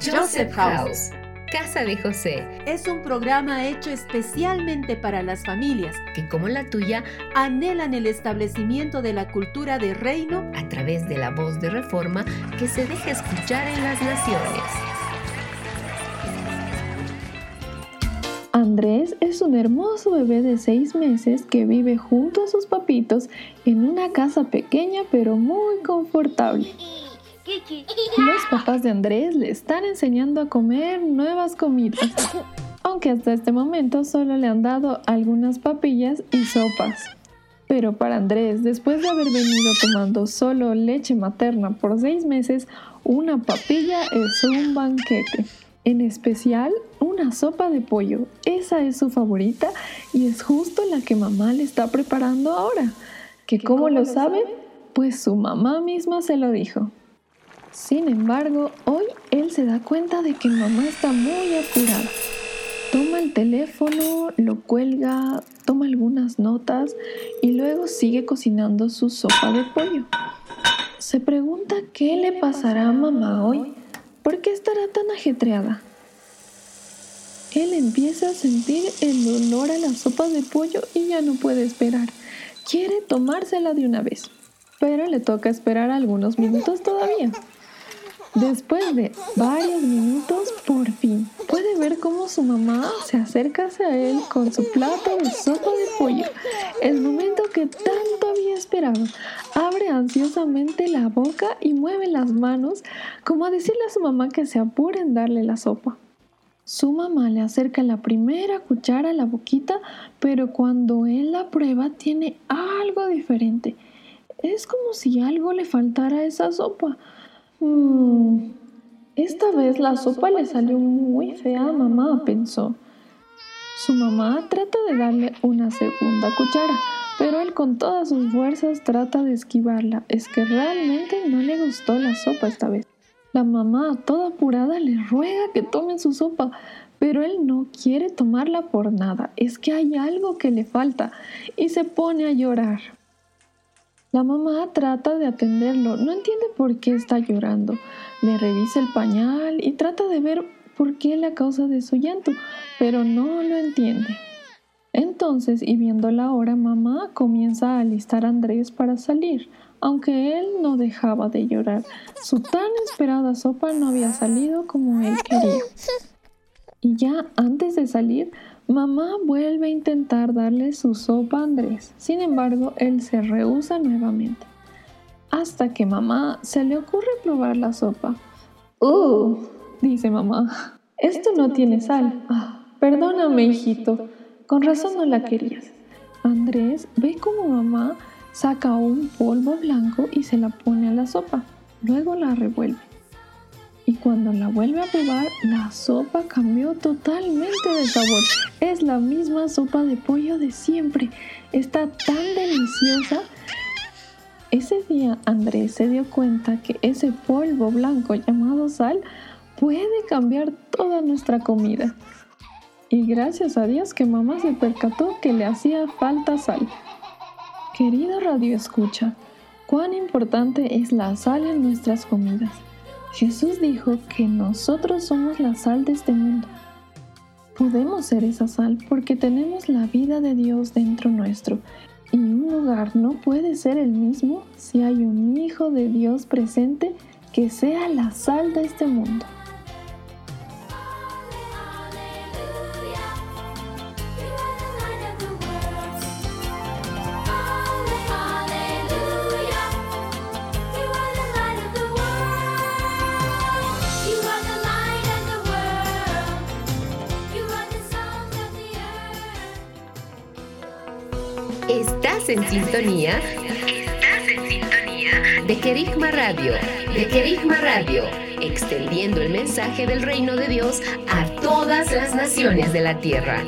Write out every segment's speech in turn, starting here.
Joseph House. Casa de José. Es un programa hecho especialmente para las familias que, como la tuya, anhelan el establecimiento de la cultura de reino a través de la voz de reforma que se deja escuchar en las naciones. Andrés es un hermoso bebé de seis meses que vive junto a sus papitos en una casa pequeña pero muy confortable. Los papás de Andrés le están enseñando a comer nuevas comidas, aunque hasta este momento solo le han dado algunas papillas y sopas. Pero para Andrés, después de haber venido tomando solo leche materna por seis meses, una papilla es un banquete. En especial, una sopa de pollo. Esa es su favorita y es justo la que mamá le está preparando ahora. ¿Que cómo lo sabe? Pues su mamá misma se lo dijo. Sin embargo, hoy él se da cuenta de que mamá está muy apurada. Toma el teléfono, lo cuelga, toma algunas notas y luego sigue cocinando su sopa de pollo. Se pregunta qué le pasará a mamá hoy, por qué estará tan ajetreada. Él empieza a sentir el olor a la sopa de pollo y ya no puede esperar. Quiere tomársela de una vez, pero le toca esperar algunos minutos todavía. Después de varios minutos, por fin, puede ver cómo su mamá se acerca hacia él con su plato de sopa de pollo. El momento que tanto había esperado. Abre ansiosamente la boca y mueve las manos como a decirle a su mamá que se apure en darle la sopa. Su mamá le acerca la primera cuchara a la boquita, pero cuando él la prueba tiene algo diferente. Es como si algo le faltara a esa sopa. Mm, esta vez la sopa le salió muy fea a mamá, pensó. Su mamá trata de darle una segunda cuchara, pero él con todas sus fuerzas trata de esquivarla. Es que realmente no le gustó la sopa esta vez. La mamá, toda apurada, le ruega que tome su sopa, pero él no quiere tomarla por nada. Es que hay algo que le falta y se pone a llorar. La mamá trata de atenderlo, no entiende por qué está llorando. Le revisa el pañal y trata de ver por qué la causa de su llanto, pero no lo entiende. Entonces, y viendo la hora, mamá comienza a alistar a Andrés para salir, aunque él no dejaba de llorar. Su tan esperada sopa no había salido como él quería. Y ya antes de salir, Mamá vuelve a intentar darle su sopa a Andrés, sin embargo, él se rehúsa nuevamente. Hasta que mamá se le ocurre probar la sopa. ¡Uh! dice mamá. Esto no tiene sal. Ah, perdóname, hijito. Con razón no la querías. Andrés ve como mamá saca un polvo blanco y se la pone a la sopa. Luego la revuelve y cuando la vuelve a probar, la sopa cambió totalmente de sabor. Es la misma sopa de pollo de siempre. Está tan deliciosa. Ese día Andrés se dio cuenta que ese polvo blanco llamado sal puede cambiar toda nuestra comida. Y gracias a Dios que mamá se percató que le hacía falta sal. Querido Radio Escucha, cuán importante es la sal en nuestras comidas. Jesús dijo que nosotros somos la sal de este mundo. Podemos ser esa sal porque tenemos la vida de Dios dentro nuestro y un lugar no puede ser el mismo si hay un Hijo de Dios presente que sea la sal de este mundo. En sintonía. Estás en sintonía. De Querigma Radio. De Querigma Radio. Extendiendo el mensaje del reino de Dios a todas las naciones de la tierra.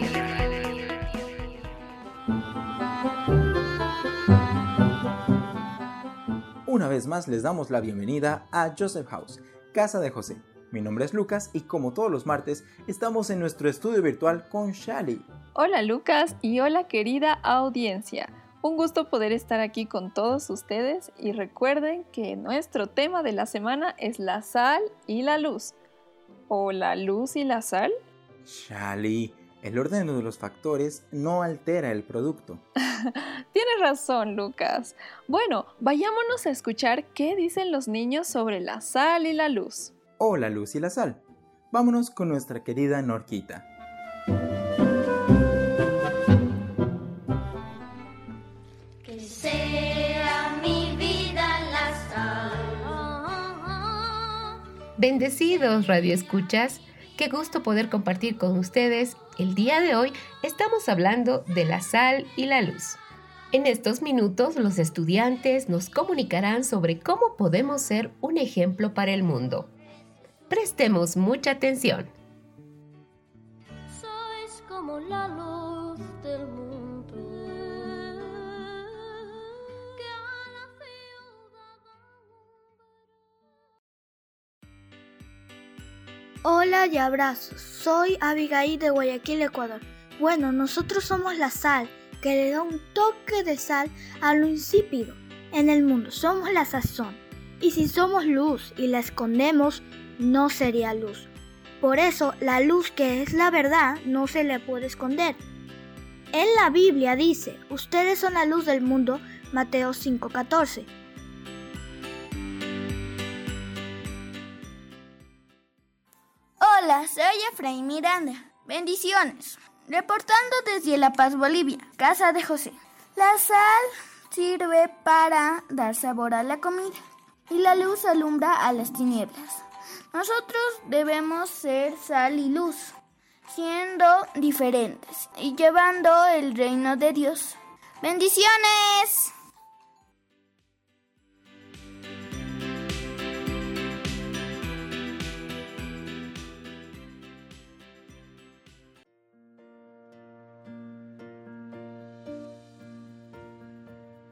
Una vez más les damos la bienvenida a Joseph House, Casa de José. Mi nombre es Lucas y como todos los martes estamos en nuestro estudio virtual con Shali. Hola Lucas y hola querida audiencia. Un gusto poder estar aquí con todos ustedes y recuerden que nuestro tema de la semana es la sal y la luz. o la luz y la sal? Shali, el orden de los factores no altera el producto. Tienes razón, Lucas. Bueno, vayámonos a escuchar qué dicen los niños sobre la sal y la luz. O la luz y la sal. Vámonos con nuestra querida Norquita. Bendecidos radioescuchas, qué gusto poder compartir con ustedes. El día de hoy estamos hablando de la sal y la luz. En estos minutos los estudiantes nos comunicarán sobre cómo podemos ser un ejemplo para el mundo. Prestemos mucha atención. Hola y abrazos. Soy Abigail de Guayaquil, Ecuador. Bueno, nosotros somos la sal, que le da un toque de sal a lo insípido. En el mundo somos la sazón. Y si somos luz y la escondemos, no sería luz. Por eso, la luz que es la verdad no se le puede esconder. En la Biblia dice, ustedes son la luz del mundo, Mateo 5:14. Hola, soy Efraín Miranda. Bendiciones. Reportando desde La Paz, Bolivia, casa de José. La sal sirve para dar sabor a la comida y la luz alumbra a las tinieblas. Nosotros debemos ser sal y luz, siendo diferentes y llevando el reino de Dios. Bendiciones.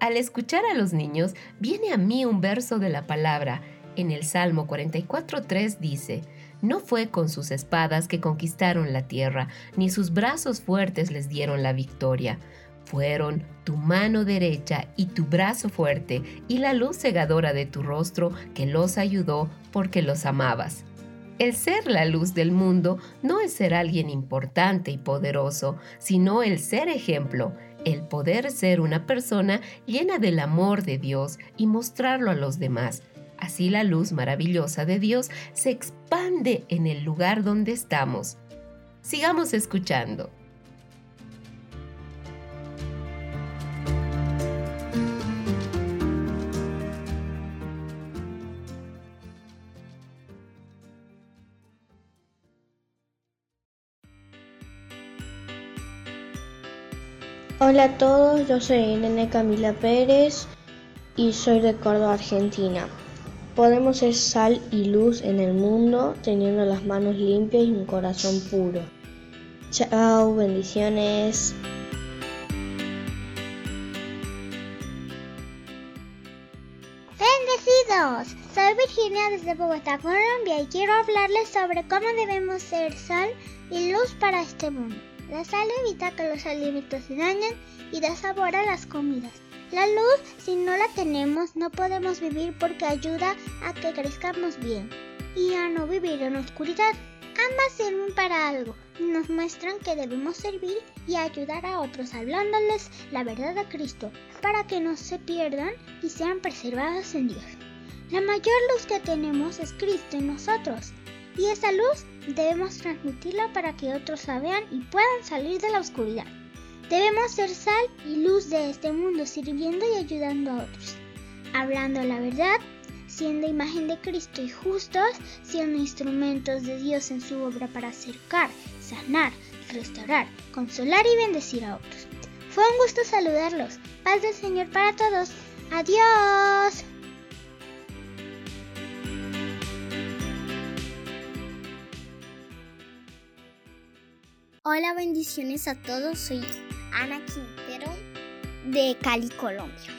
Al escuchar a los niños, viene a mí un verso de la palabra. En el Salmo 44.3 dice, No fue con sus espadas que conquistaron la tierra, ni sus brazos fuertes les dieron la victoria. Fueron tu mano derecha y tu brazo fuerte y la luz cegadora de tu rostro que los ayudó porque los amabas. El ser la luz del mundo no es ser alguien importante y poderoso, sino el ser ejemplo, el poder ser una persona llena del amor de Dios y mostrarlo a los demás. Así la luz maravillosa de Dios se expande en el lugar donde estamos. Sigamos escuchando. Hola a todos, yo soy Irene Camila Pérez y soy de Córdoba, Argentina. Podemos ser sal y luz en el mundo teniendo las manos limpias y un corazón puro. Chao, bendiciones. Bendecidos, soy Virginia desde Bogotá, Colombia y quiero hablarles sobre cómo debemos ser sal y luz para este mundo. La sal evita que los alimentos se dañen y da sabor a las comidas. La luz, si no la tenemos, no podemos vivir porque ayuda a que crezcamos bien y a no vivir en oscuridad. Ambas sirven para algo nos muestran que debemos servir y ayudar a otros hablándoles la verdad de Cristo para que no se pierdan y sean preservados en Dios. La mayor luz que tenemos es Cristo en nosotros y esa luz debemos transmitirla para que otros la vean y puedan salir de la oscuridad. Debemos ser sal y luz de este mundo, sirviendo y ayudando a otros, hablando la verdad, siendo imagen de Cristo y justos, siendo instrumentos de Dios en su obra para acercar, sanar, restaurar, consolar y bendecir a otros. Fue un gusto saludarlos. Paz del Señor para todos. Adiós. Hola, bendiciones a todos. Soy Ana Quintero de Cali, Colombia.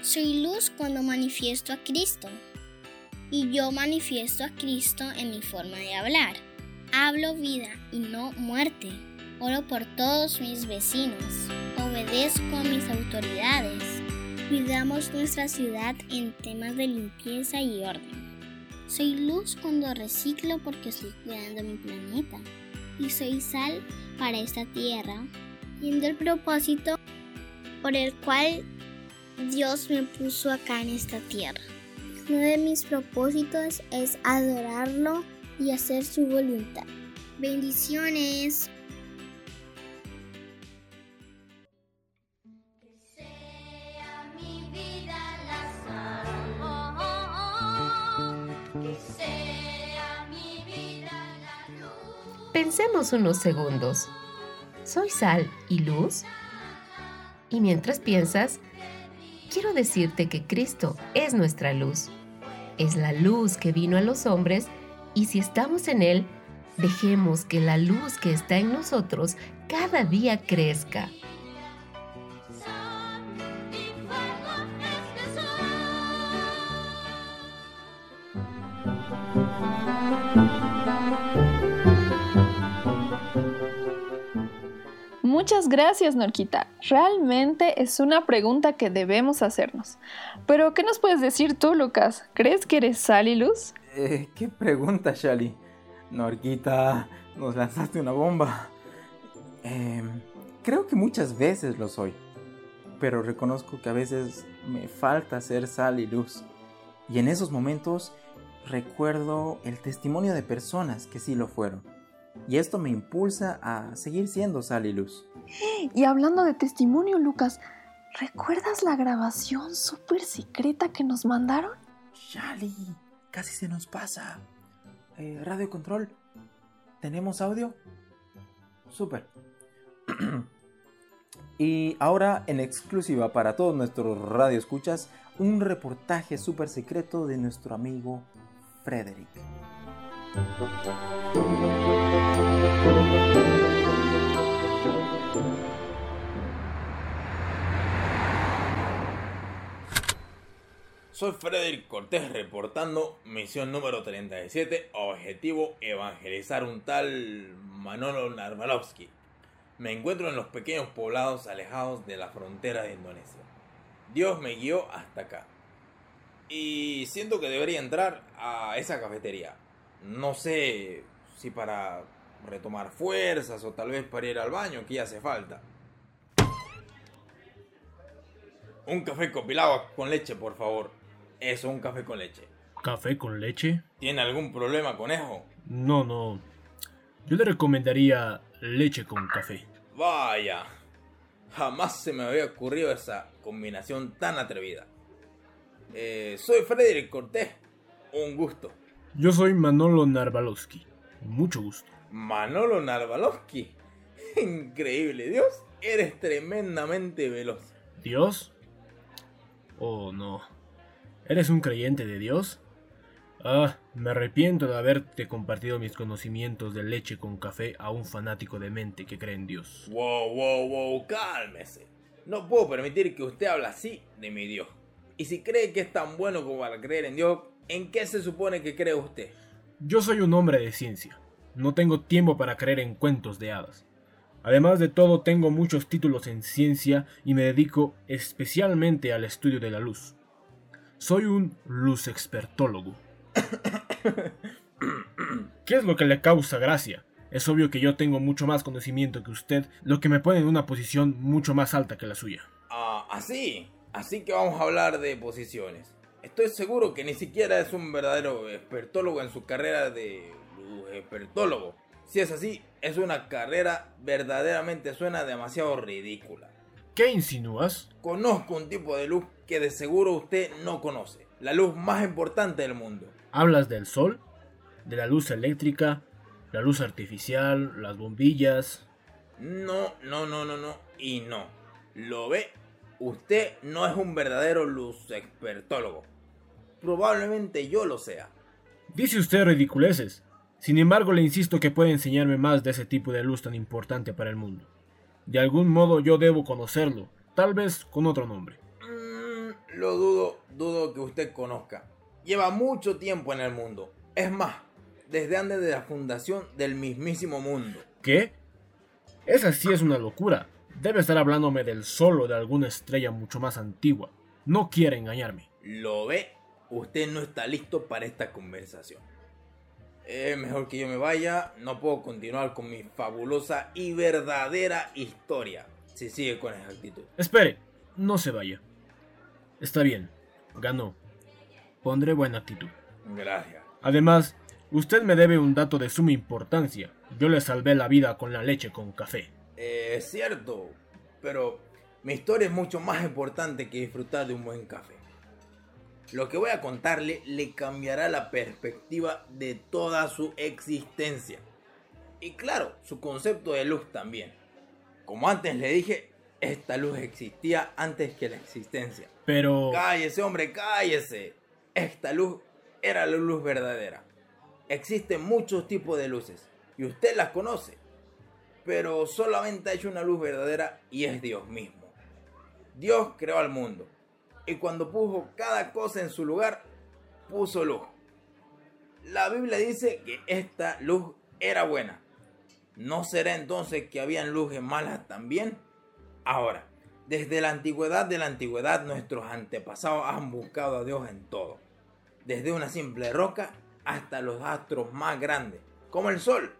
Soy luz cuando manifiesto a Cristo. Y yo manifiesto a Cristo en mi forma de hablar. Hablo vida y no muerte. Oro por todos mis vecinos. Obedezco a mis autoridades. Cuidamos nuestra ciudad en temas de limpieza y orden. Soy luz cuando reciclo porque estoy cuidando mi planeta. Y soy sal para esta tierra, viendo el propósito por el cual Dios me puso acá en esta tierra. Uno de mis propósitos es adorarlo y hacer su voluntad. Bendiciones. Unos segundos. ¿Soy sal y luz? Y mientras piensas, quiero decirte que Cristo es nuestra luz. Es la luz que vino a los hombres y si estamos en Él, dejemos que la luz que está en nosotros cada día crezca. Muchas gracias, Norquita. Realmente es una pregunta que debemos hacernos. Pero, ¿qué nos puedes decir tú, Lucas? ¿Crees que eres sal y luz? Eh, ¿Qué pregunta, Shali? Norquita, nos lanzaste una bomba. Em, creo que muchas veces lo soy. Pero reconozco que a veces me falta ser sal y luz. Y en esos momentos recuerdo el testimonio de personas que sí lo fueron. Y esto me impulsa a seguir siendo sal y luz. Y hablando de testimonio, Lucas, ¿recuerdas la grabación súper secreta que nos mandaron? Shali, casi se nos pasa. Eh, radio control, ¿tenemos audio? Súper. y ahora en exclusiva para todos nuestros radioescuchas, un reportaje súper secreto de nuestro amigo Frederick. Soy Frederick Cortés reportando misión número 37, objetivo evangelizar un tal Manolo Narvalovsky. Me encuentro en los pequeños poblados alejados de la frontera de Indonesia. Dios me guió hasta acá. Y siento que debería entrar a esa cafetería. No sé si para retomar fuerzas o tal vez para ir al baño, que ya hace falta. Un café compilado con leche, por favor. Eso, un café con leche. ¿Café con leche? ¿Tiene algún problema con eso? No, no. Yo le recomendaría leche con café. Vaya. Jamás se me había ocurrido esa combinación tan atrevida. Eh, soy Frederick Cortés. Un gusto. Yo soy Manolo Narvalovsky. Mucho gusto. Manolo Narvalovsky. Increíble, Dios. Eres tremendamente veloz. ¿Dios? Oh, no. ¿Eres un creyente de Dios? Ah, me arrepiento de haberte compartido mis conocimientos de leche con café a un fanático de mente que cree en Dios. Wow, wow, wow, cálmese. No puedo permitir que usted hable así de mi Dios. Y si cree que es tan bueno como para creer en Dios, ¿en qué se supone que cree usted? Yo soy un hombre de ciencia. No tengo tiempo para creer en cuentos de hadas. Además de todo, tengo muchos títulos en ciencia y me dedico especialmente al estudio de la luz. Soy un luz expertólogo. ¿Qué es lo que le causa gracia? Es obvio que yo tengo mucho más conocimiento que usted, lo que me pone en una posición mucho más alta que la suya. Ah, así. Así que vamos a hablar de posiciones. Estoy seguro que ni siquiera es un verdadero expertólogo en su carrera de expertólogo. Si es así, es una carrera verdaderamente suena demasiado ridícula. ¿Qué insinúas? Conozco un tipo de luz que de seguro usted no conoce. La luz más importante del mundo. ¿Hablas del sol? ¿De la luz eléctrica? ¿La luz artificial? ¿Las bombillas? No, no, no, no, no. Y no. ¿Lo ve? Usted no es un verdadero luz expertólogo. Probablemente yo lo sea. Dice usted ridiculeces. Sin embargo, le insisto que puede enseñarme más de ese tipo de luz tan importante para el mundo. De algún modo yo debo conocerlo, tal vez con otro nombre. Mm, lo dudo, dudo que usted conozca. Lleva mucho tiempo en el mundo. Es más, desde antes de la fundación del mismísimo mundo. ¿Qué? Esa sí es una locura. Debe estar hablándome del sol o de alguna estrella mucho más antigua. No quiere engañarme. ¿Lo ve? usted no está listo para esta conversación. Es mejor que yo me vaya, no puedo continuar con mi fabulosa y verdadera historia si sigue con esa actitud. Espere, no se vaya. Está bien, ganó. Pondré buena actitud. Gracias. Además, usted me debe un dato de suma importancia. Yo le salvé la vida con la leche con café. Es cierto, pero mi historia es mucho más importante que disfrutar de un buen café. Lo que voy a contarle le cambiará la perspectiva de toda su existencia. Y claro, su concepto de luz también. Como antes le dije, esta luz existía antes que la existencia. Pero... Cállese, hombre, cállese. Esta luz era la luz verdadera. Existen muchos tipos de luces y usted las conoce. Pero solamente hay una luz verdadera y es Dios mismo. Dios creó al mundo y cuando puso cada cosa en su lugar, puso luz. La Biblia dice que esta luz era buena. ¿No será entonces que habían luces malas también? Ahora, desde la antigüedad de la antigüedad nuestros antepasados han buscado a Dios en todo. Desde una simple roca hasta los astros más grandes, como el sol.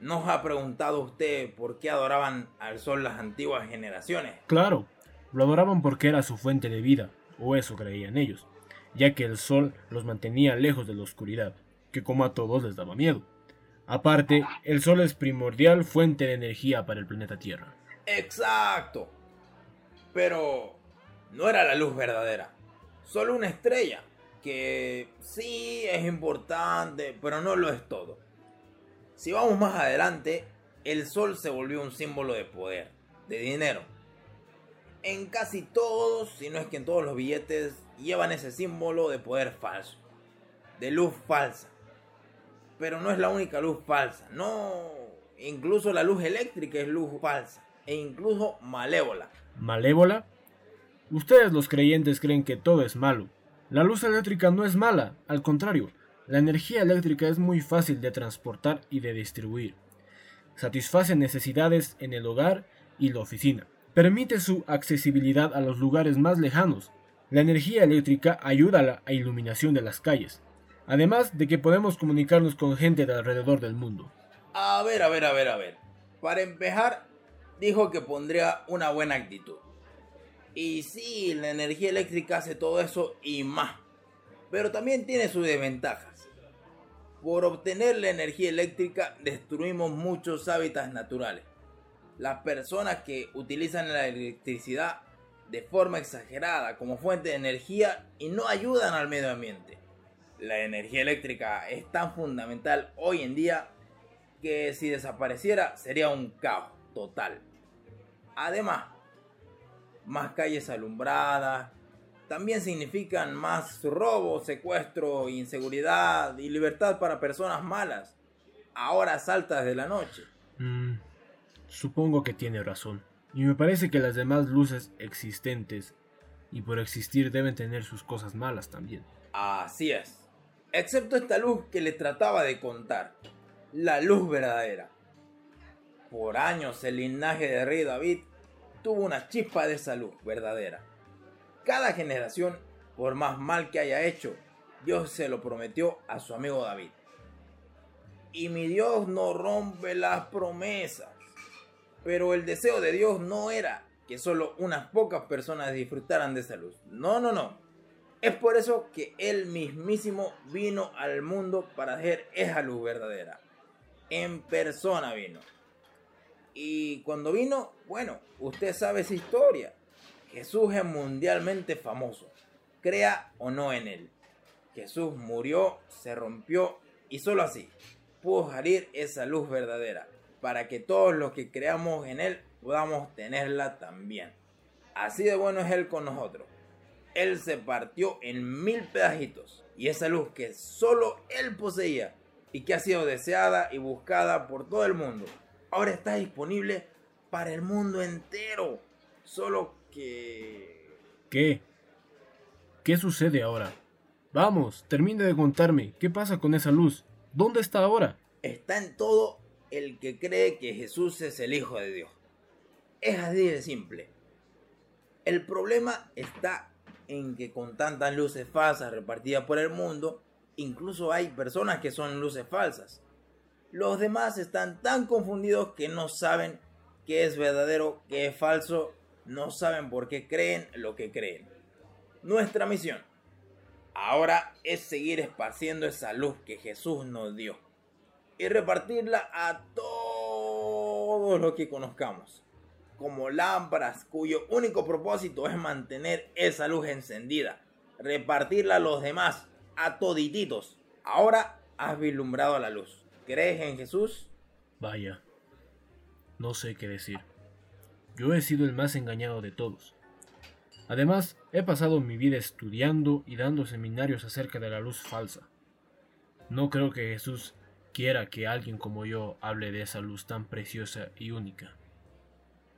¿Nos ha preguntado usted por qué adoraban al sol las antiguas generaciones? Claro, lo adoraban porque era su fuente de vida, o eso creían ellos, ya que el sol los mantenía lejos de la oscuridad, que como a todos les daba miedo. Aparte, el sol es primordial fuente de energía para el planeta Tierra. Exacto. Pero no era la luz verdadera, solo una estrella, que sí es importante, pero no lo es todo. Si vamos más adelante, el sol se volvió un símbolo de poder, de dinero, en casi todos, si no es que en todos los billetes, llevan ese símbolo de poder falso, de luz falsa. Pero no es la única luz falsa, no. Incluso la luz eléctrica es luz falsa, e incluso malévola. ¿Malévola? Ustedes los creyentes creen que todo es malo. La luz eléctrica no es mala, al contrario, la energía eléctrica es muy fácil de transportar y de distribuir. Satisface necesidades en el hogar y la oficina permite su accesibilidad a los lugares más lejanos. La energía eléctrica ayuda a la iluminación de las calles, además de que podemos comunicarnos con gente de alrededor del mundo. A ver, a ver, a ver, a ver. Para empezar, dijo que pondría una buena actitud. Y sí, la energía eléctrica hace todo eso y más. Pero también tiene sus desventajas. Por obtener la energía eléctrica destruimos muchos hábitats naturales las personas que utilizan la electricidad de forma exagerada como fuente de energía y no ayudan al medio ambiente. La energía eléctrica es tan fundamental hoy en día que si desapareciera sería un caos total. Además, más calles alumbradas también significan más robo, secuestro, inseguridad y libertad para personas malas a horas altas de la noche. Mm, Supongo que tiene razón, y me parece que las demás luces existentes y por existir deben tener sus cosas malas también. Así es, excepto esta luz que le trataba de contar, la luz verdadera. Por años el linaje de rey David tuvo una chispa de esa luz verdadera. Cada generación, por más mal que haya hecho, Dios se lo prometió a su amigo David. Y mi Dios no rompe las promesas. Pero el deseo de Dios no era que solo unas pocas personas disfrutaran de esa luz. No, no, no. Es por eso que Él mismísimo vino al mundo para hacer esa luz verdadera. En persona vino. Y cuando vino, bueno, usted sabe esa historia. Jesús es mundialmente famoso, crea o no en Él. Jesús murió, se rompió y solo así pudo salir esa luz verdadera para que todos los que creamos en Él podamos tenerla también. Así de bueno es Él con nosotros. Él se partió en mil pedacitos y esa luz que solo Él poseía y que ha sido deseada y buscada por todo el mundo, ahora está disponible para el mundo entero. Solo que... ¿Qué? ¿Qué sucede ahora? Vamos, termine de contarme, ¿qué pasa con esa luz? ¿Dónde está ahora? Está en todo el que cree que Jesús es el Hijo de Dios. Es así de simple. El problema está en que con tantas luces falsas repartidas por el mundo, incluso hay personas que son luces falsas. Los demás están tan confundidos que no saben qué es verdadero, qué es falso, no saben por qué creen lo que creen. Nuestra misión ahora es seguir esparciendo esa luz que Jesús nos dio y repartirla a todos los que conozcamos, como lámparas cuyo único propósito es mantener esa luz encendida, repartirla a los demás, a todititos. Ahora has vislumbrado la luz. ¿Crees en Jesús? Vaya, no sé qué decir. Yo he sido el más engañado de todos. Además, he pasado mi vida estudiando y dando seminarios acerca de la luz falsa. No creo que Jesús quiera que alguien como yo hable de esa luz tan preciosa y única.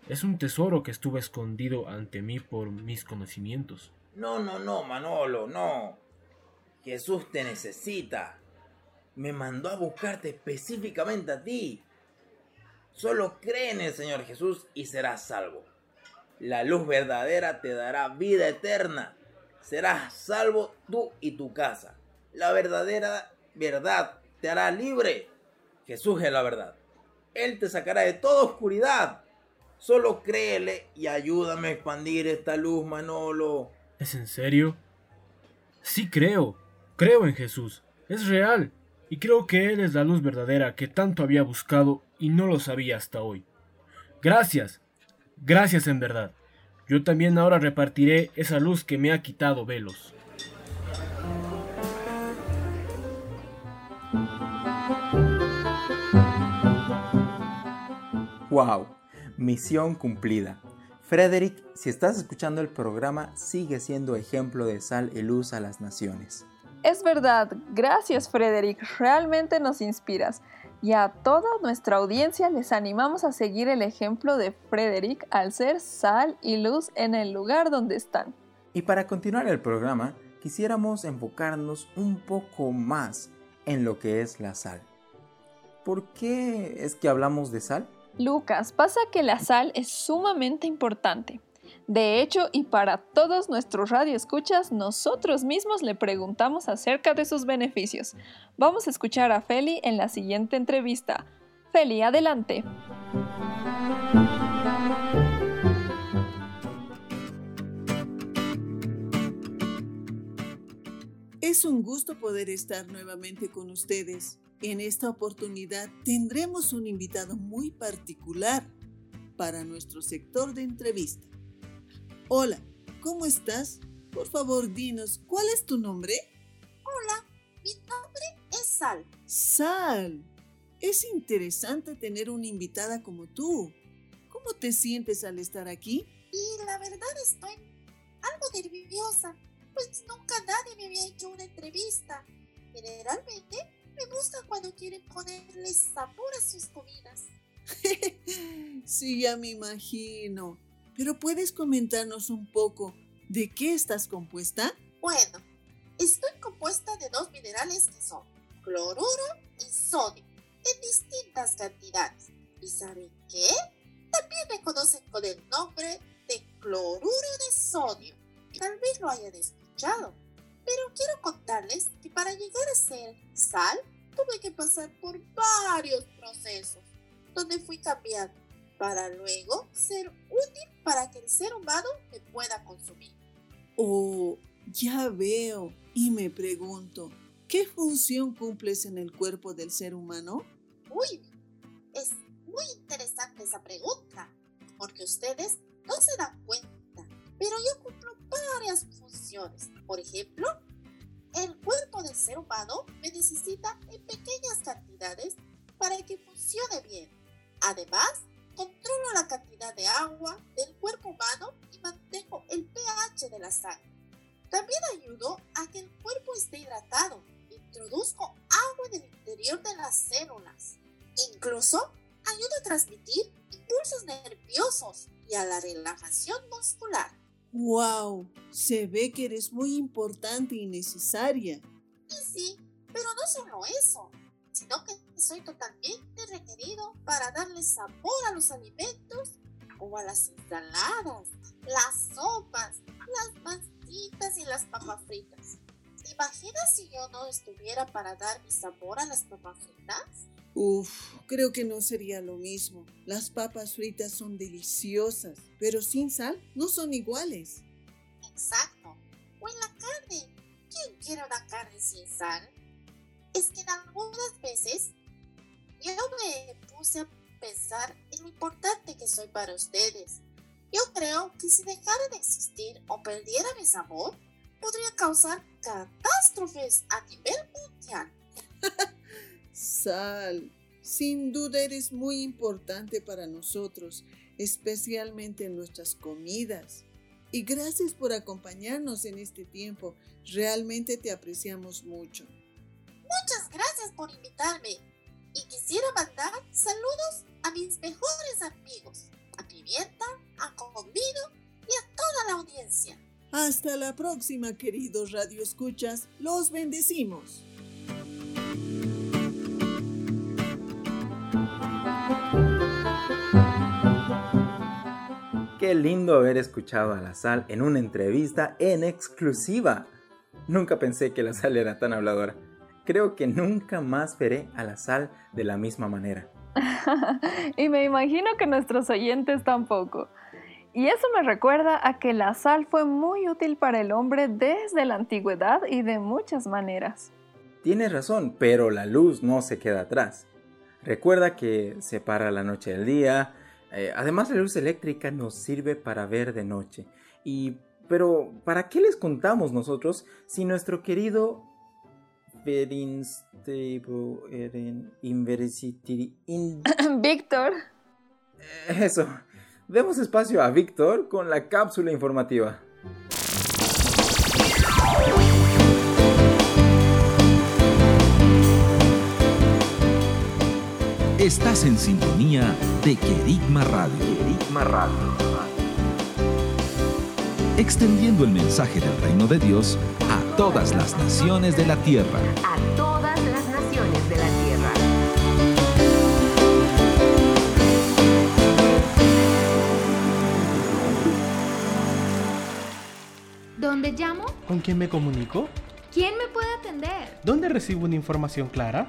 Es un tesoro que estuvo escondido ante mí por mis conocimientos. No, no, no, Manolo, no. Jesús te necesita. Me mandó a buscarte específicamente a ti. Solo cree en el Señor Jesús y serás salvo. La luz verdadera te dará vida eterna. Serás salvo tú y tu casa. La verdadera verdad te hará libre. Jesús es la verdad. Él te sacará de toda oscuridad. Solo créele y ayúdame a expandir esta luz, Manolo. ¿Es en serio? Sí creo. Creo en Jesús. Es real. Y creo que Él es la luz verdadera que tanto había buscado y no lo sabía hasta hoy. Gracias. Gracias en verdad. Yo también ahora repartiré esa luz que me ha quitado velos. ¡Wow! Misión cumplida. Frederick, si estás escuchando el programa, sigue siendo ejemplo de sal y luz a las naciones. Es verdad, gracias Frederick, realmente nos inspiras y a toda nuestra audiencia les animamos a seguir el ejemplo de Frederick al ser sal y luz en el lugar donde están. Y para continuar el programa, quisiéramos enfocarnos un poco más en lo que es la sal. ¿Por qué es que hablamos de sal? Lucas, pasa que la sal es sumamente importante. De hecho, y para todos nuestros radioescuchas, nosotros mismos le preguntamos acerca de sus beneficios. Vamos a escuchar a Feli en la siguiente entrevista. Feli, adelante. Es un gusto poder estar nuevamente con ustedes. En esta oportunidad tendremos un invitado muy particular para nuestro sector de entrevista. Hola, ¿cómo estás? Por favor, dinos, ¿cuál es tu nombre? Hola, mi nombre es Sal. Sal. Es interesante tener una invitada como tú. ¿Cómo te sientes al estar aquí? Y la verdad estoy algo nerviosa, pues nunca nadie me había hecho una entrevista. Generalmente me quieren ponerle sabor a sus comidas. sí, ya me imagino. Pero ¿puedes comentarnos un poco de qué estás compuesta? Bueno, estoy compuesta de dos minerales que son cloruro y sodio, en distintas cantidades. ¿Y saben qué? También me conocen con el nombre de cloruro de sodio. Tal vez lo hayan escuchado. Pero quiero contarles que para llegar a ser sal, tuve que pasar por varios procesos, donde fui cambiando para luego ser útil para que el ser humano me pueda consumir. Oh, ya veo. Y me pregunto, ¿qué función cumples en el cuerpo del ser humano? Uy, es muy interesante esa pregunta, porque ustedes no se dan cuenta, pero yo cumplo varias funciones. Por ejemplo, el cuerpo del ser humano me necesita en pequeñas cantidades para que funcione bien. Además, Controlo la cantidad de agua del cuerpo humano y mantengo el pH de la sangre. También ayudo a que el cuerpo esté hidratado. Introduzco agua en el interior de las células. Incluso ayudo a transmitir impulsos nerviosos y a la relajación muscular. ¡Wow! Se ve que eres muy importante y necesaria. Y sí, pero no solo eso, sino que soy totalmente requerido para darle sabor a los alimentos como a las ensaladas, las sopas, las fritas y las papas fritas. ¿Te imaginas si yo no estuviera para dar mi sabor a las papas fritas? Uf, creo que no sería lo mismo. Las papas fritas son deliciosas, pero sin sal no son iguales. Exacto. O en la carne. ¿Quién quiere una carne sin sal? Es que en algunas veces yo me puse a pensar en lo importante que soy para ustedes. Yo creo que si dejara de existir o perdiera mi sabor, podría causar catástrofes a nivel mundial. Sal, sin duda eres muy importante para nosotros, especialmente en nuestras comidas. Y gracias por acompañarnos en este tiempo. Realmente te apreciamos mucho. Muchas gracias por invitarme. Y quisiera mandar saludos a mis mejores amigos, a Pimienta, a Convido y a toda la audiencia. Hasta la próxima, queridos Radio Escuchas. Los bendecimos. Qué lindo haber escuchado a la sal en una entrevista en exclusiva. Nunca pensé que la sal era tan habladora. Creo que nunca más veré a la sal de la misma manera. y me imagino que nuestros oyentes tampoco. Y eso me recuerda a que la sal fue muy útil para el hombre desde la antigüedad y de muchas maneras. Tienes razón, pero la luz no se queda atrás. Recuerda que separa la noche del día. Eh, además, la luz eléctrica nos sirve para ver de noche. Y, pero, ¿para qué les contamos nosotros si nuestro querido Víctor, Eso. Demos espacio a Víctor con la cápsula informativa. Estás en sintonía de Querigma Radio. Querigma Radio. Extendiendo el mensaje del reino de Dios a todas las naciones de la tierra. A todas las naciones de la tierra. ¿Dónde llamo? ¿Con quién me comunico? ¿Quién me puede atender? ¿Dónde recibo una información clara?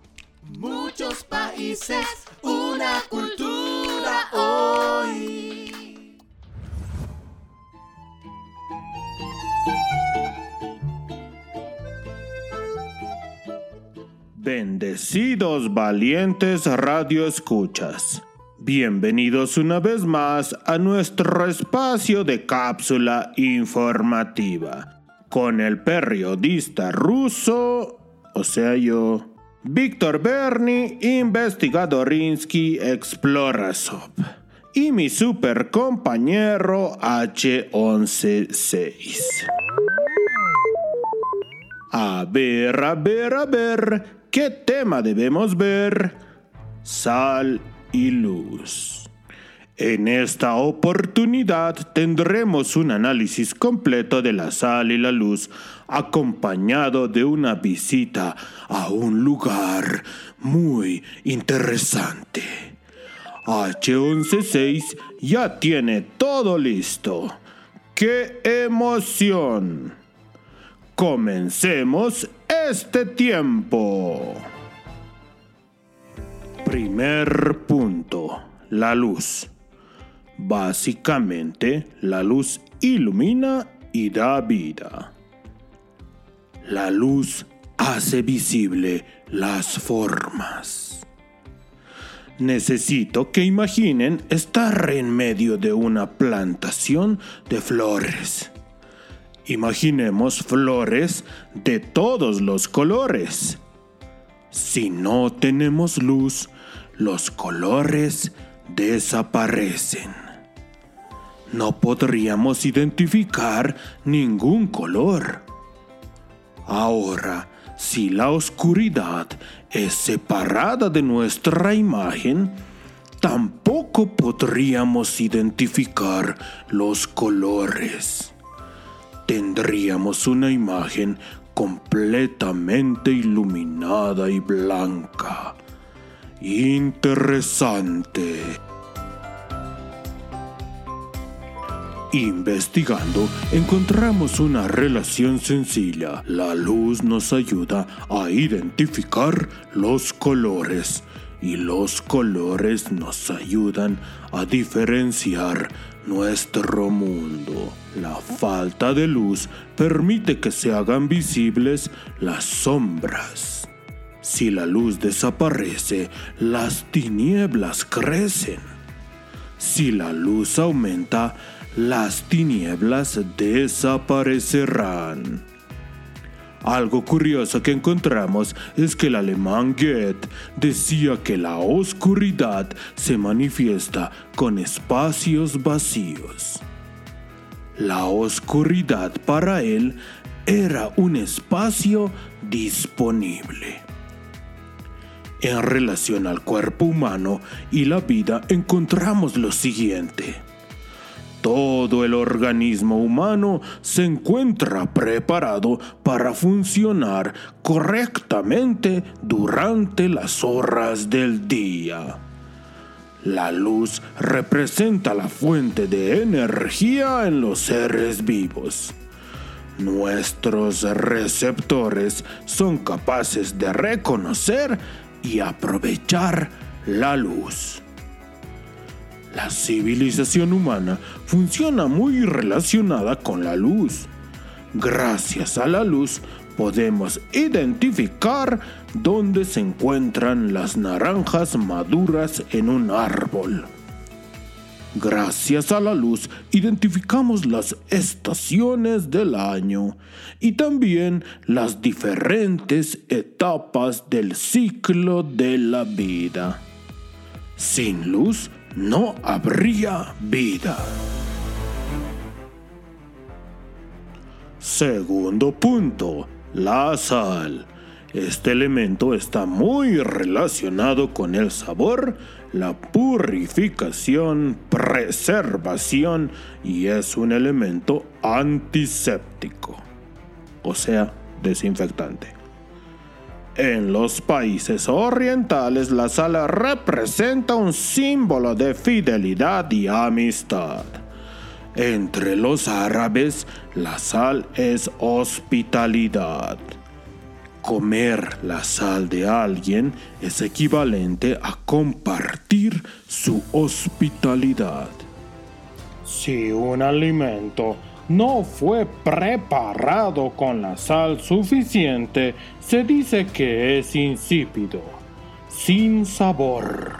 Muchos países, una cultura hoy. Bendecidos valientes radioescuchas. Bienvenidos una vez más a nuestro espacio de cápsula informativa con el periodista ruso, o sea yo, Víctor Berni, investigadorinsky Explorasov y mi super compañero H116. A ver, a ver, a ver, ¿qué tema debemos ver? Sal y luz. En esta oportunidad tendremos un análisis completo de la sal y la luz, acompañado de una visita a un lugar muy interesante. H116 ya tiene todo listo. ¡Qué emoción! Comencemos este tiempo. Primer punto, la luz. Básicamente, la luz ilumina y da vida. La luz hace visible las formas. Necesito que imaginen estar en medio de una plantación de flores. Imaginemos flores de todos los colores. Si no tenemos luz, los colores desaparecen. No podríamos identificar ningún color. Ahora, Si la oscuridad es separada de nuestra imagen, tampoco podríamos identificar los colores. Tendríamos una imagen completamente iluminada y blanca. Interesante. Investigando, encontramos una relación sencilla. La luz nos ayuda a identificar los colores y los colores nos ayudan a diferenciar nuestro mundo. La falta de luz permite que se hagan visibles las sombras. Si la luz desaparece, las tinieblas crecen. Si la luz aumenta, las tinieblas desaparecerán. Algo curioso que encontramos es que el alemán Goethe decía que la oscuridad se manifiesta con espacios vacíos. La oscuridad para él era un espacio disponible. En relación al cuerpo humano y la vida encontramos lo siguiente. Todo el organismo humano se encuentra preparado para funcionar correctamente durante las horas del día. La luz representa la fuente de energía en los seres vivos. Nuestros receptores son capaces de reconocer y aprovechar la luz. La civilización humana funciona muy relacionada con la luz. Gracias a la luz podemos identificar dónde se encuentran las naranjas maduras en un árbol. Gracias a la luz identificamos las estaciones del año y también las diferentes etapas del ciclo de la vida. Sin luz no habría vida. Segundo punto, la sal. Este elemento está muy relacionado con el sabor, la purificación, preservación y es un elemento antiséptico, o sea, desinfectante. En los países orientales la sal representa un símbolo de fidelidad y amistad. Entre los árabes la sal es hospitalidad. Comer la sal de alguien es equivalente a compartir su hospitalidad. Si un alimento no fue preparado con la sal suficiente, se dice que es insípido, sin sabor,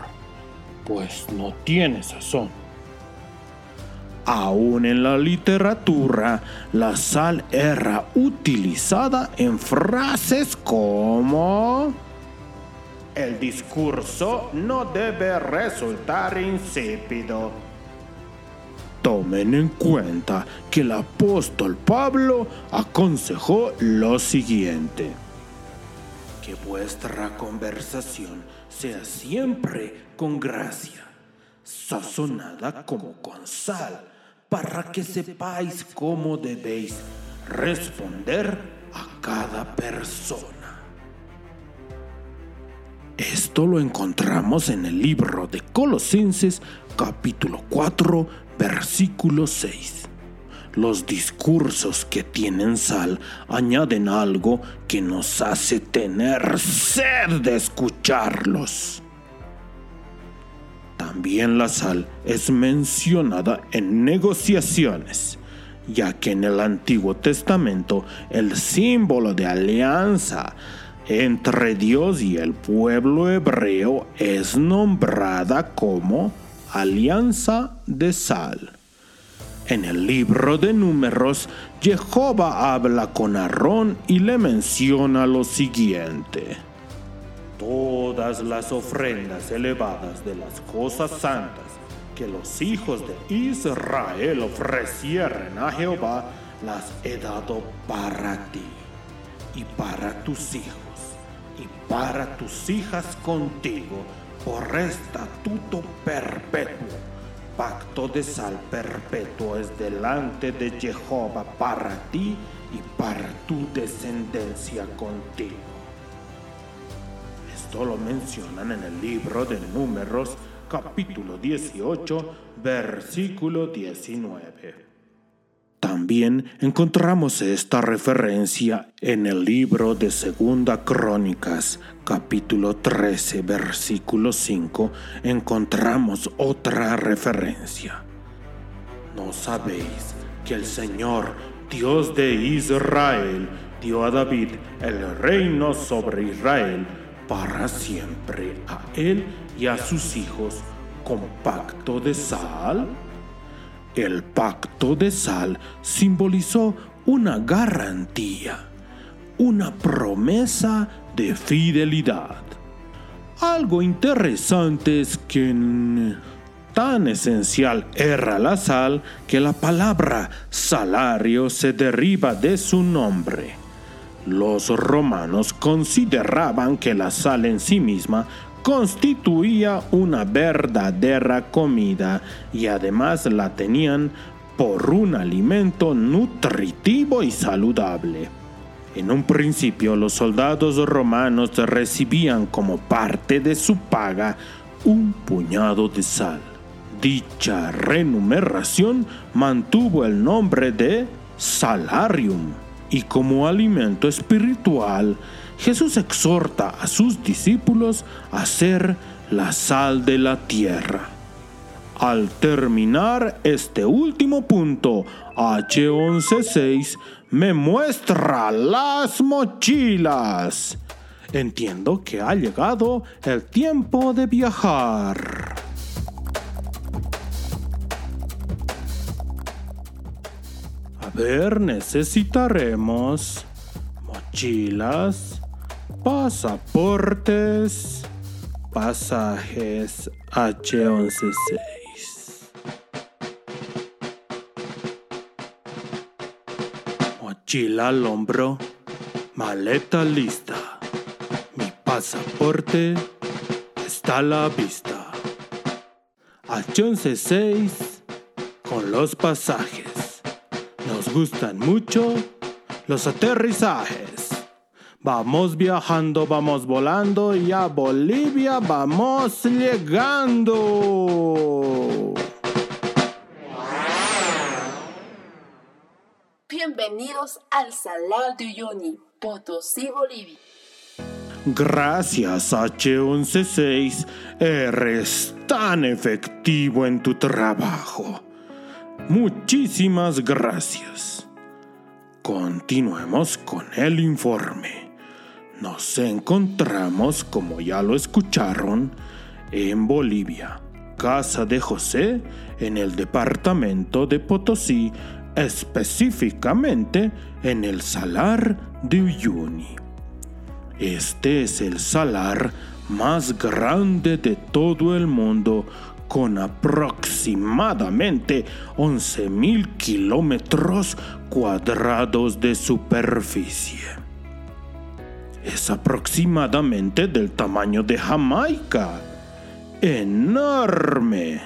pues no tiene sazón. Aún en la literatura, la sal era utilizada en frases como... El discurso no debe resultar insípido Tomen en cuenta que el apóstol Pablo aconsejó lo siguiente. Que vuestra conversación sea siempre con gracia, sazonada como con sal, para que sepáis cómo debéis responder a cada persona. Esto lo encontramos en el libro de Colosenses capítulo 4 Versículo 6. Los discursos que tienen sal añaden algo que nos hace tener sed de escucharlos. También la sal es mencionada en negociaciones, ya que en el Antiguo Testamento el símbolo de alianza entre Dios y el pueblo hebreo es nombrada como alianza de sal. En el libro de números, Jehová habla con Aarón y le menciona lo siguiente. Todas las ofrendas elevadas de las cosas santas que los hijos de Israel ofrecieran a Jehová, las he dado para ti. y para tus hijos y para tus hijas contigo por estatuto perpetuo. Pacto de sal perpetuo es delante de Jehová para ti y para tu descendencia contigo. Esto lo mencionan en el libro de Números capítulo 18 versículo 19. También encontramos esta referencia en el libro de Segunda Crónicas, capítulo 13, versículo 5, encontramos otra referencia. ¿No sabéis que el Señor, Dios de Israel, dio a David el reino sobre Israel para siempre a él y a sus hijos con pacto de sal? El pacto de sal simbolizó una garantía, una promesa de fidelidad. Algo interesante es que tan esencial era la sal que la palabra salario se deriva de su nombre. Los romanos consideraban que la sal en sí misma constituía una verdadera comida y además la tenían por un alimento nutritivo y saludable. En un principio los soldados romanos recibían como parte de su paga un puñado de sal. Dicha renumeración mantuvo el nombre de salarium y como alimento espiritual Jesús exhorta a sus discípulos a ser la sal de la tierra. Al terminar este último punto, H116 me muestra las mochilas. Entiendo que ha llegado el tiempo de viajar. A ver, necesitaremos mochilas, pasaportes, pasajes H116. Mochila al hombro, maleta lista. Mi pasaporte está a la vista. H116 con los pasajes. Nos gustan mucho los aterrizajes. Vamos viajando, vamos volando y a Bolivia vamos llegando. Bienvenidos al Salar de Uyuni, Potosí, Bolivia. Gracias H116, eres tan efectivo en tu trabajo. Muchísimas gracias. Continuemos con el informe nos encontramos, como ya lo escucharon, en Bolivia, casa de José, en el departamento de Potosí, específicamente en el salar de Uyuni. Este es el salar más grande de todo el mundo con aproximadamente 11.000 kilómetros cuadrados de superficie es aproximadamente del tamaño de Jamaica. ¡Enorme!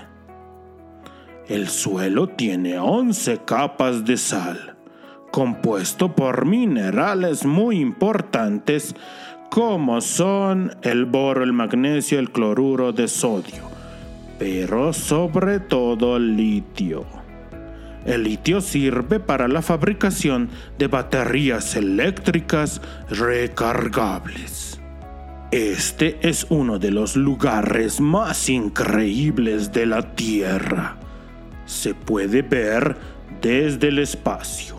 El suelo tiene 11 capas de sal, compuesto por minerales muy importantes como son el boro, el magnesio, el cloruro de sodio, pero sobre todo el litio. El litio sirve para la fabricación de baterías eléctricas recargables. Este es uno de los lugares más increíbles de la Tierra. Se puede ver desde el espacio.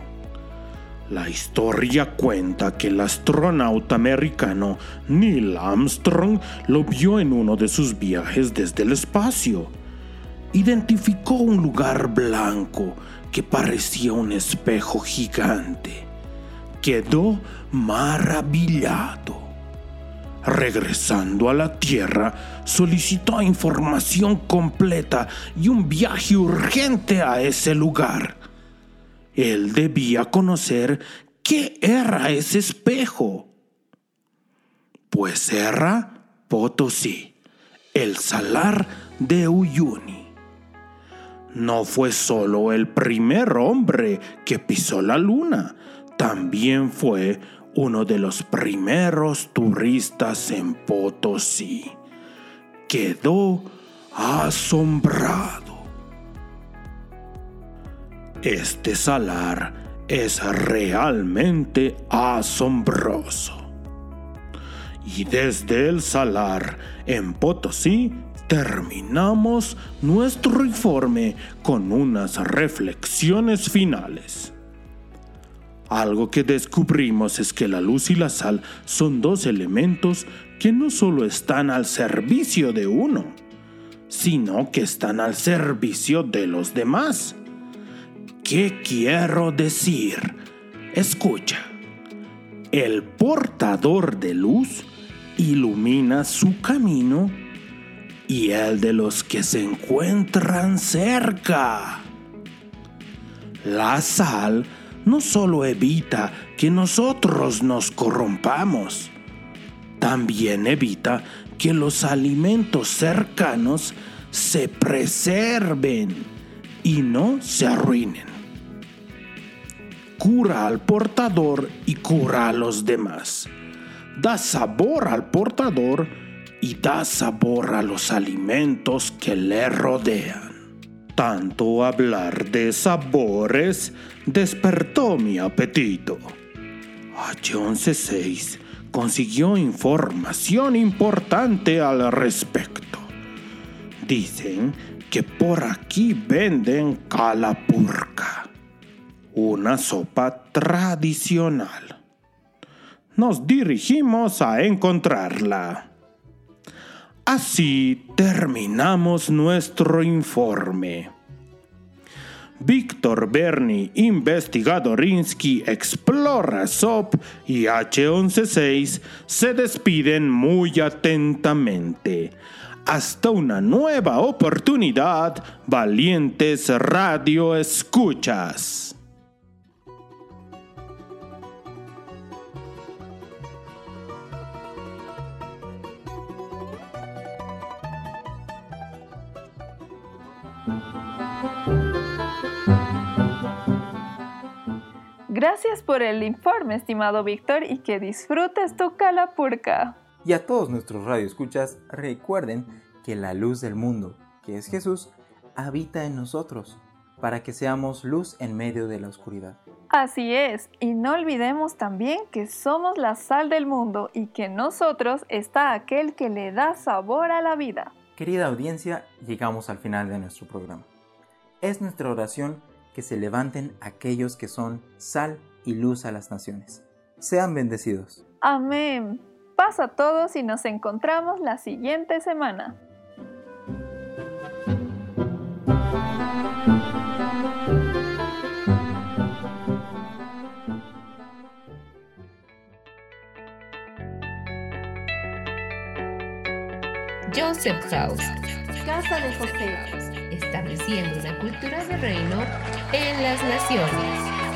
La historia cuenta que el astronauta americano Neil Armstrong lo vio en uno de sus viajes desde el espacio. Identificó un lugar blanco que parecía un espejo gigante. Quedó maravillado. Regresando a la Tierra, solicitó información completa y un viaje urgente a ese lugar. Él debía conocer ¿qué era ese espejo? Pues era Potosí, el salar de Uyuni. No fue solo el primer hombre que pisó la luna, también fue uno de los primeros turistas en Potosí. Quedó asombrado. Este salar es realmente asombroso. Y desde el salar en Potosí terminamos nuestro informe con unas reflexiones finales. Algo que descubrimos es que la luz y la sal son dos elementos que no solo están al servicio de uno, sino que están al servicio de los demás. ¿Qué quiero decir? Escucha. El portador de luz ilumina su camino y el de los que se encuentran cerca. La sal no solo evita que nosotros nos corrompamos, también evita que los alimentos cercanos se preserven y no se arruinen. Cura al portador y cura a los demás. Da sabor al portador y da sabor a los alimentos que le rodean. Tanto hablar de sabores despertó mi apetito. H116 consiguió información importante al respecto. Dicen que por aquí venden calapurca, una sopa tradicional. Nos dirigimos a encontrarla. Así terminamos nuestro informe. Víctor Berni, investigadorinsky, Explora SOP y H116 se despiden muy atentamente. Hasta una nueva oportunidad, valientes radio escuchas. Gracias por el informe, estimado Víctor, y que disfrutes tu calapurca. Y a todos nuestros radioescuchas, recuerden que la luz del mundo, que es Jesús, habita en nosotros, para que seamos luz en medio de la oscuridad. Así es, y no olvidemos también que somos la sal del mundo y que en nosotros está aquel que le da sabor a la vida. Querida audiencia, llegamos al final de nuestro programa. Es nuestra oración que se levanten aquellos que son sal y luz a las naciones. Sean bendecidos. Amén. Paz a todos y nos encontramos la siguiente semana. House, Casa de José. estableciendo una cultura de reino en las naciones.